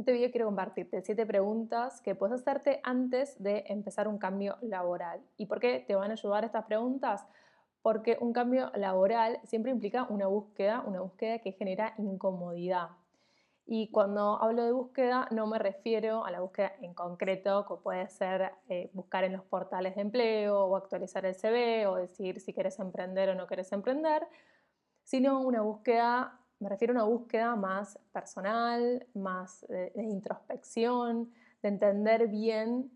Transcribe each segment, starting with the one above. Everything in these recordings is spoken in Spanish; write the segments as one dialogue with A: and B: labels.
A: En este video quiero compartirte siete preguntas que puedes hacerte antes de empezar un cambio laboral. ¿Y por qué te van a ayudar estas preguntas? Porque un cambio laboral siempre implica una búsqueda, una búsqueda que genera incomodidad. Y cuando hablo de búsqueda no me refiero a la búsqueda en concreto, que puede ser eh, buscar en los portales de empleo o actualizar el CV o decir si quieres emprender o no quieres emprender, sino una búsqueda, me refiero a una búsqueda más personal, más de, introspección, de entender bien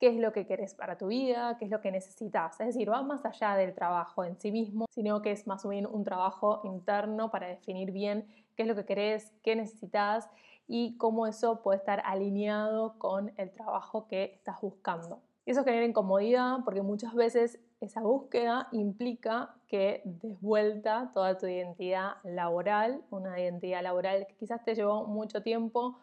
A: qué es lo que querés para tu vida, qué es lo que necesitas. Es decir, va más allá del trabajo en sí mismo, sino que es más bien un trabajo interno para definir bien qué es lo que querés, qué necesitas y cómo eso puede estar alineado con el trabajo que estás buscando. Y eso genera incomodidad porque muchas veces esa búsqueda implica que des vuelta toda tu identidad laboral, una identidad laboral que quizás te llevó mucho tiempo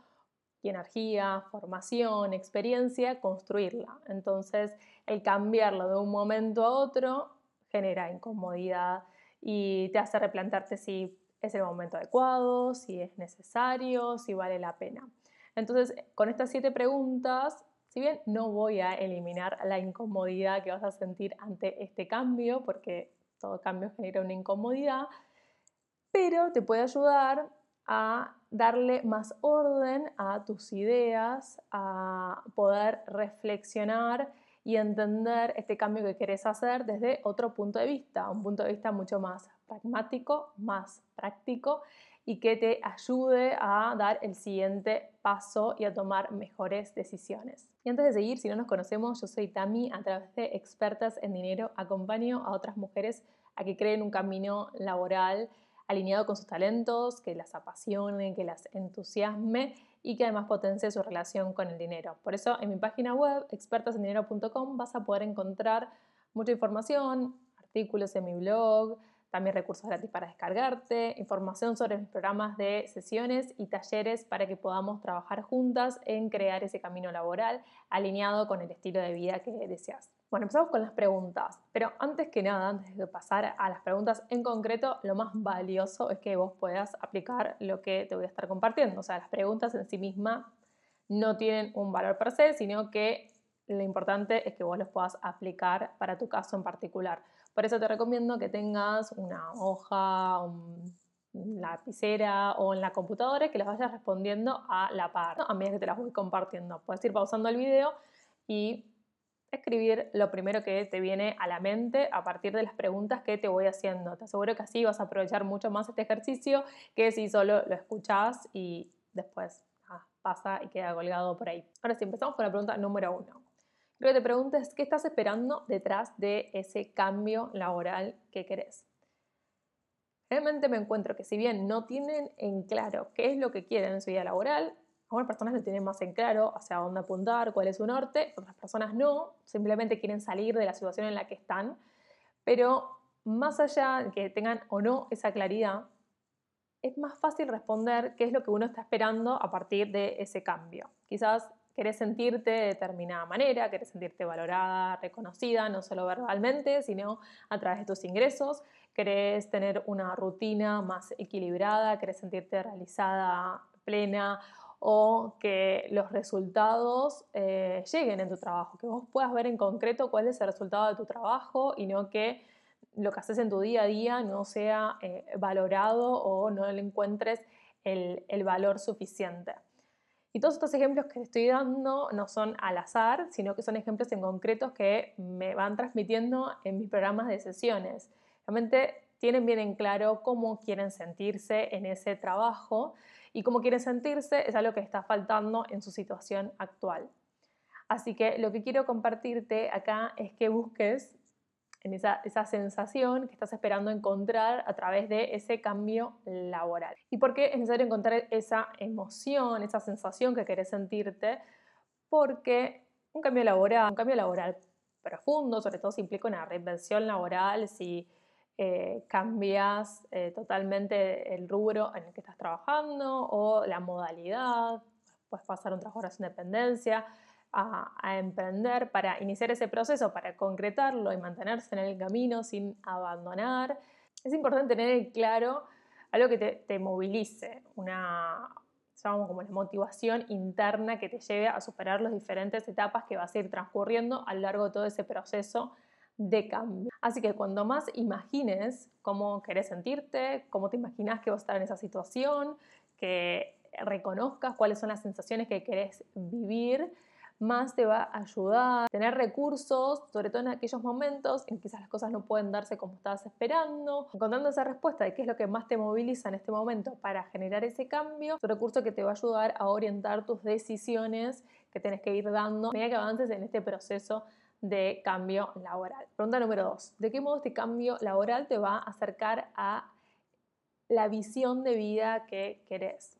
A: y energía, formación, experiencia, construirla. Entonces, el cambiarlo de un momento a otro genera incomodidad y te hace replantearte si es el momento adecuado, si es necesario, si vale la pena. Entonces, con estas siete preguntas, si bien no voy a eliminar la incomodidad que vas a sentir ante este cambio, porque todo cambio genera una incomodidad, pero te puede ayudar a darle más orden a tus ideas, a poder reflexionar y entender este cambio que querés hacer desde otro punto de vista, un punto de vista mucho más pragmático, más práctico y que te ayude a dar el siguiente paso y a tomar mejores decisiones. Y antes de seguir, si no nos conocemos, yo soy Tami, a través de Expertas en Dinero acompaño a otras mujeres a que creen un camino laboral alineado con sus talentos, que las apasione, que las entusiasme y que además potencie su relación con el dinero. Por eso en mi página web, expertasendinero.com, vas a poder encontrar mucha información, artículos en mi blog, también recursos gratis para descargarte, información sobre mis programas de sesiones y talleres para que podamos trabajar juntas en crear ese camino laboral alineado con el estilo de vida que deseas. Bueno, empezamos con las preguntas, pero antes que nada, antes de pasar a las preguntas en concreto, lo más valioso es que vos puedas aplicar lo que te voy a estar compartiendo. O sea, las preguntas en sí mismas no tienen un valor per se, sino que lo importante es que vos los puedas aplicar para tu caso en particular. Por eso te recomiendo que tengas una hoja, un lapicera o en la computadora que las vayas respondiendo a la par, a medida que te las voy compartiendo. Puedes ir pausando el video y escribir lo primero que te viene a la mente a partir de las preguntas que te voy haciendo. Te aseguro que así vas a aprovechar mucho más este ejercicio que si solo lo escuchás y después ah, pasa y queda colgado por ahí. Ahora sí, empezamos con la pregunta número uno. Lo que te preguntes, ¿qué estás esperando detrás de ese cambio laboral que querés? Realmente me encuentro que si bien no tienen en claro qué es lo que quieren en su vida laboral, algunas personas lo tienen más en claro hacia dónde apuntar, cuál es su norte, otras personas no, simplemente quieren salir de la situación en la que están, pero más allá de que tengan o no esa claridad, es más fácil responder qué es lo que uno está esperando a partir de ese cambio. Quizás querés sentirte de determinada manera, querés sentirte valorada, reconocida, no solo verbalmente, sino a través de tus ingresos, querés tener una rutina más equilibrada, querés sentirte realizada, plena o que los resultados eh, lleguen en tu trabajo, que vos puedas ver en concreto cuál es el resultado de tu trabajo y no que lo que haces en tu día a día no sea eh, valorado o no le encuentres el, el valor suficiente. Y todos estos ejemplos que estoy dando no son al azar, sino que son ejemplos en concretos que me van transmitiendo en mis programas de sesiones. Realmente tienen bien en claro cómo quieren sentirse en ese trabajo y cómo quieren sentirse es algo que está faltando en su situación actual. Así que lo que quiero compartirte acá es que busques en esa, sensación que estás esperando encontrar a través de ese cambio laboral. ¿Y por qué es necesario encontrar esa emoción, esa sensación que querés sentirte? Porque un cambio laboral, un cambio laboral profundo, sobre todo si implica una reinvención laboral, si eh, cambias eh, totalmente el rubro en el que estás trabajando o la modalidad, puedes pasar un trabajo de independencia, a, emprender para iniciar ese proceso, para concretarlo y mantenerse en el camino sin abandonar. Es importante tener claro algo que te, movilice, una, llamamos como la motivación interna que te lleve a superar las diferentes etapas que vas a ir transcurriendo a lo largo de todo ese proceso de cambio. Así que cuando más imagines cómo querés sentirte, cómo te imaginas que vas a estar en esa situación, que reconozcas cuáles son las sensaciones que querés vivir, más te va a ayudar. Tener recursos, sobre todo en aquellos momentos en que quizás las cosas no pueden darse como estabas esperando, encontrando esa respuesta de qué es lo que más te moviliza en este momento para generar ese cambio, un recurso que te va a ayudar a orientar tus decisiones que tienes que ir dando a medida que avances en este proceso de cambio laboral. Pregunta número dos. ¿De qué modo este cambio laboral te va a acercar a la visión de vida que querés?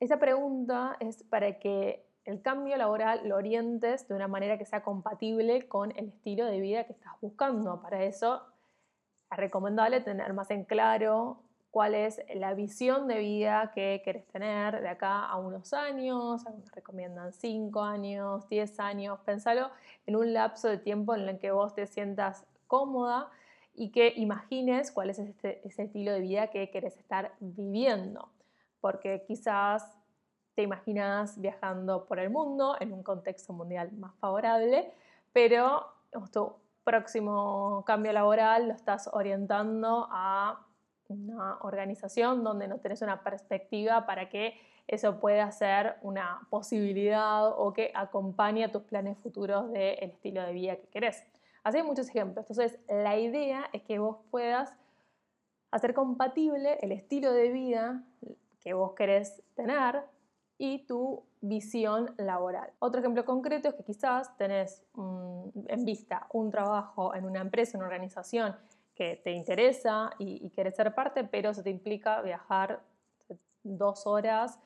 A: Esa pregunta es para que el cambio laboral lo orientes de una manera que sea compatible con el estilo de vida que estás buscando. Para eso es recomendable tener más en claro cuál es la visión de vida que querés tener de acá a unos años, algunos recomiendan 5 años, 10 años, pensalo en un lapso de tiempo en el que vos te sientas cómoda y que imagines cuál es este, ese estilo de vida que querés estar viviendo, porque quizás te imaginas viajando por el mundo en un contexto mundial más favorable, pero tu próximo cambio laboral lo estás orientando a una organización donde no tenés una perspectiva para que eso pueda ser una posibilidad o que acompañe a tus planes futuros del estilo de vida que querés. Así hay muchos ejemplos. Entonces, la idea es que vos puedas hacer compatible el estilo de vida que vos querés tener y tu visión laboral. Otro ejemplo concreto es que quizás tenés en vista un trabajo en una empresa, en una organización que te interesa y, quieres ser parte, pero se te implica viajar dos horas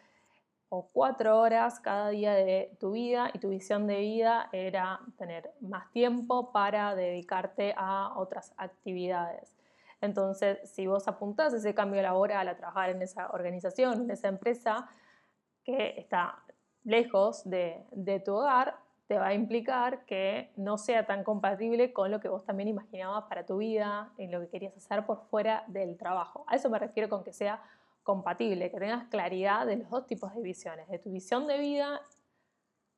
A: o cuatro horas cada día de tu vida y tu visión de vida era tener más tiempo para dedicarte a otras actividades. Entonces, si vos apuntás ese cambio laboral a trabajar en esa organización, en esa empresa, que está lejos de, tu hogar, te va a implicar que no sea tan compatible con lo que vos también imaginabas para tu vida y lo que querías hacer por fuera del trabajo. A eso me refiero con que sea compatible, que tengas claridad de los dos tipos de visiones, de tu visión de vida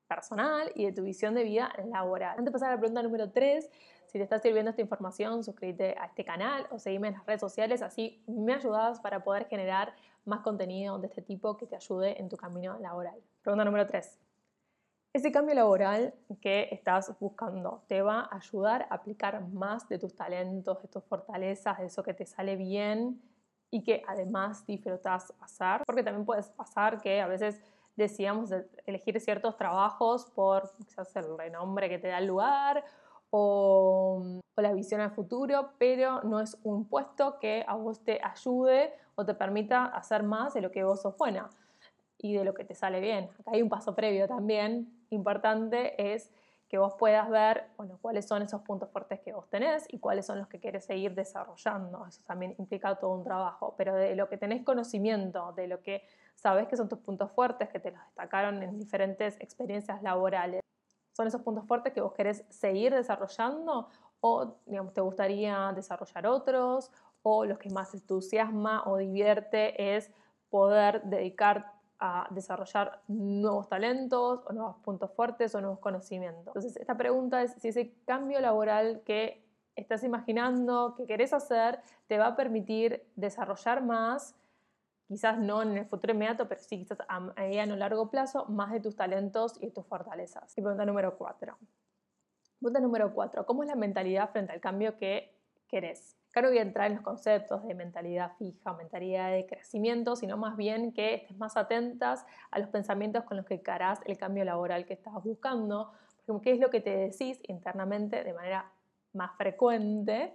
A: personal y de tu visión de vida laboral. Antes de pasar a la pregunta número 3, si te está sirviendo esta información, suscríbete a este canal o seguime en las redes sociales, así me ayudas para poder generar más contenido de este tipo que te ayude en tu camino laboral. Pregunta número 3. Ese cambio laboral que estás buscando te va a ayudar a aplicar más de tus talentos, de tus fortalezas, de eso que te sale bien y que además disfrutas hacer. Porque también puedes pasar que a veces decíamos elegir ciertos trabajos por quizás el renombre que te da el lugar o, o, la visión al futuro, pero no es un puesto que a vos te ayude o te permita hacer más de lo que vos sos buena y de lo que te sale bien. Acá hay un paso previo también importante, es que vos puedas ver bueno, cuáles son esos puntos fuertes que vos tenés y cuáles son los que quieres seguir desarrollando. Eso también implica todo un trabajo, pero de lo que tenés conocimiento, de lo que sabes que son tus puntos fuertes, que te los destacaron en diferentes experiencias laborales, son esos puntos fuertes que vos querés seguir desarrollando o digamos, te gustaría desarrollar otros o lo que más entusiasma o divierte es poder dedicar a desarrollar nuevos talentos o nuevos puntos fuertes o nuevos conocimientos. Entonces, esta pregunta es si ese cambio laboral que estás imaginando, que querés hacer, te va a permitir desarrollar más, quizás no en el futuro inmediato, pero sí quizás a mediano o largo plazo, más de tus talentos y tus fortalezas. Y pregunta número cuatro. Pregunta número cuatro, ¿cómo es la mentalidad frente al cambio que querés? Acá no voy a entrar en los conceptos de mentalidad fija mentalidad de crecimiento, sino más bien que estés más atentas a los pensamientos con los que encarás el cambio laboral que estás buscando, porque qué es lo que te decís internamente de manera más frecuente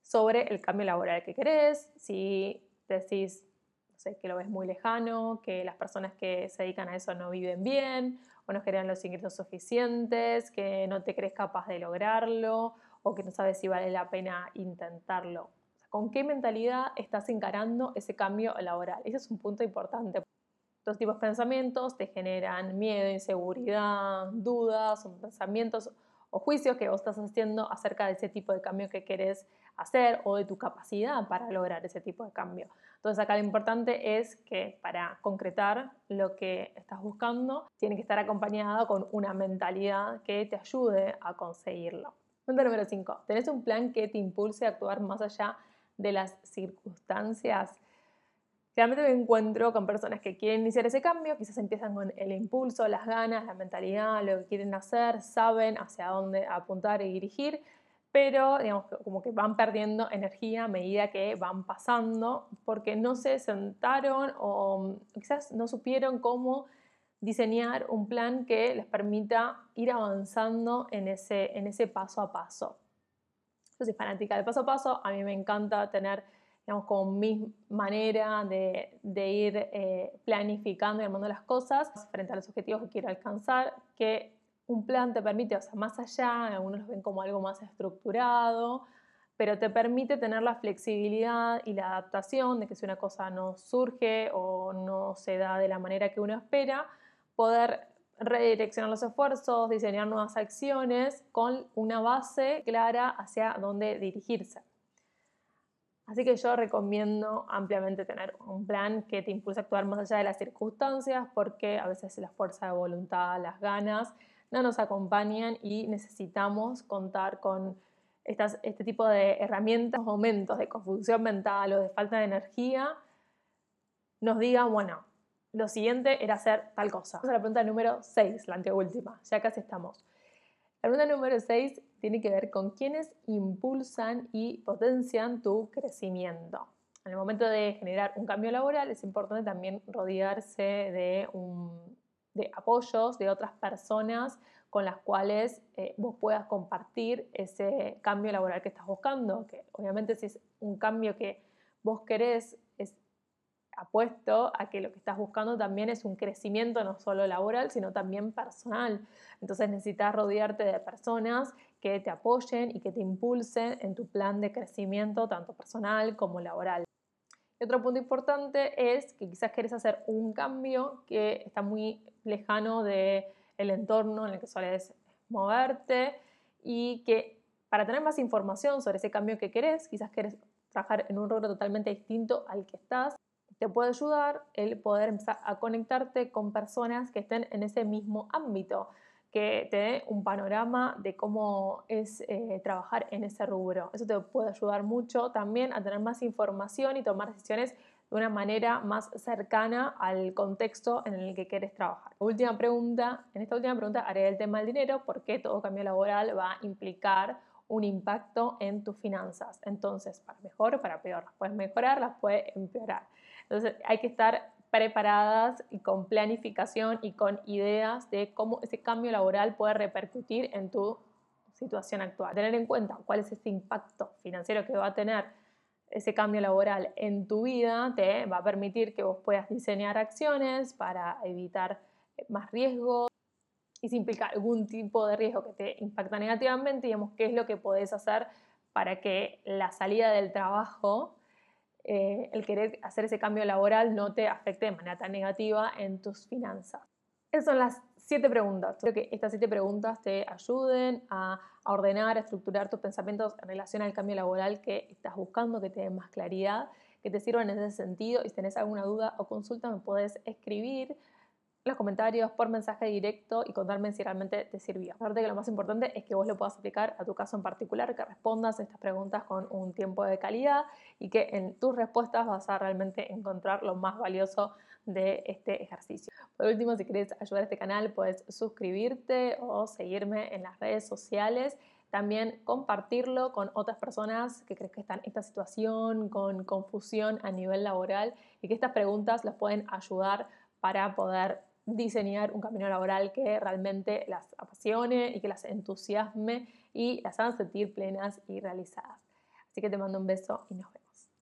A: sobre el cambio laboral que querés, si decís sé, que lo ves muy lejano, que las personas que se dedican a eso no viven bien o no generan los ingresos suficientes, que no te crees capaz de lograrlo o que no sabes si vale la pena intentarlo. ¿Con qué mentalidad estás encarando ese cambio laboral? Ese es un punto importante. Estos tipos de pensamientos te generan miedo, inseguridad, dudas, son pensamientos o juicios que vos estás haciendo acerca de ese tipo de cambio que querés hacer o de tu capacidad para lograr ese tipo de cambio. Entonces acá lo importante es que para concretar lo que estás buscando, tiene que estar acompañado con una mentalidad que te ayude a conseguirlo. Punto número 5. ¿Tenés un plan que te impulse a actuar más allá de las circunstancias? Realmente me encuentro con personas que quieren iniciar ese cambio, quizás empiezan con el impulso, las ganas, la mentalidad, lo que quieren hacer, saben hacia dónde apuntar y dirigir, pero digamos como que van perdiendo energía a medida que van pasando porque no se sentaron o quizás no supieron cómo diseñar un plan que les permita ir avanzando en ese, en ese paso a paso. Yo soy fanática del paso a paso, a mí me encanta tener digamos, como mi manera de, ir eh, planificando y armando las cosas frente a los objetivos que quiero alcanzar, que un plan te permite, o sea, más allá, algunos lo ven como algo más estructurado, pero te permite tener la flexibilidad y la adaptación de que si una cosa no surge o no se da de la manera que uno espera, poder redireccionar los esfuerzos, diseñar nuevas acciones con una base clara hacia dónde dirigirse. Así que yo recomiendo ampliamente tener un plan que te impulse a actuar más allá de las circunstancias, porque a veces la fuerza de voluntad, las ganas, no nos acompañan y necesitamos contar con estas, este tipo de herramientas, momentos de confusión mental o de falta de energía, nos digan, bueno, lo siguiente era hacer tal cosa. Vamos a la pregunta número 6, la anteúltima, ya casi estamos. La pregunta número 6 tiene que ver con quiénes impulsan y potencian tu crecimiento. En el momento de generar un cambio laboral es importante también rodearse de, de apoyos de otras personas con las cuales eh, vos puedas compartir ese cambio laboral que estás buscando, que obviamente si es un cambio que vos querés apuesto a que lo que estás buscando también es un crecimiento no solo laboral, sino también personal. Entonces necesitas rodearte de personas que te apoyen y que te impulsen en tu plan de crecimiento, tanto personal como laboral. Y otro punto importante es que quizás quieres hacer un cambio que está muy lejano del el entorno en el que sueles moverte y que para tener más información sobre ese cambio que querés, quizás quieres trabajar en un rol totalmente distinto al que estás, te puede ayudar el poder empezar a conectarte con personas que estén en ese mismo ámbito, que te dé un panorama de cómo es eh, trabajar en ese rubro. Eso te puede ayudar mucho también a tener más información y tomar decisiones de una manera más cercana al contexto en el que quieres trabajar. Última pregunta, en esta última pregunta haré el tema del dinero, porque todo cambio laboral va a implicar un impacto en tus finanzas. Entonces, para mejor o para peor, las puedes mejorar, las puedes empeorar. Entonces hay que estar preparadas y con planificación y con ideas de cómo ese cambio laboral puede repercutir en tu situación actual. Tener en cuenta cuál es ese impacto financiero que va a tener ese cambio laboral en tu vida te va a permitir que vos puedas diseñar acciones para evitar más riesgos y si implica algún tipo de riesgo que te impacta negativamente, digamos, qué es lo que podés hacer para que la salida del trabajo eh, el querer hacer ese cambio laboral no te afecte de manera tan negativa en tus finanzas. Esas son las siete preguntas. Espero que estas siete preguntas te ayuden a, ordenar, a estructurar tus pensamientos en relación al cambio laboral que estás buscando, que te den más claridad, que te sirvan en ese sentido. Y si tenés alguna duda o consulta, me puedes escribir los comentarios, por mensaje directo y contarme si realmente te sirvió. Aparte que lo más importante es que vos lo puedas aplicar a tu caso en particular, que respondas estas preguntas con un tiempo de calidad y que en tus respuestas vas a realmente encontrar lo más valioso de este ejercicio. Por último, si quieres ayudar a este canal, puedes suscribirte o seguirme en las redes sociales. También compartirlo con otras personas que crees que están en esta situación, con confusión a nivel laboral y que estas preguntas las pueden ayudar para poder diseñar un camino laboral que realmente las apasione y que las entusiasme y las hagan sentir plenas y realizadas. Así que te mando un beso y nos vemos.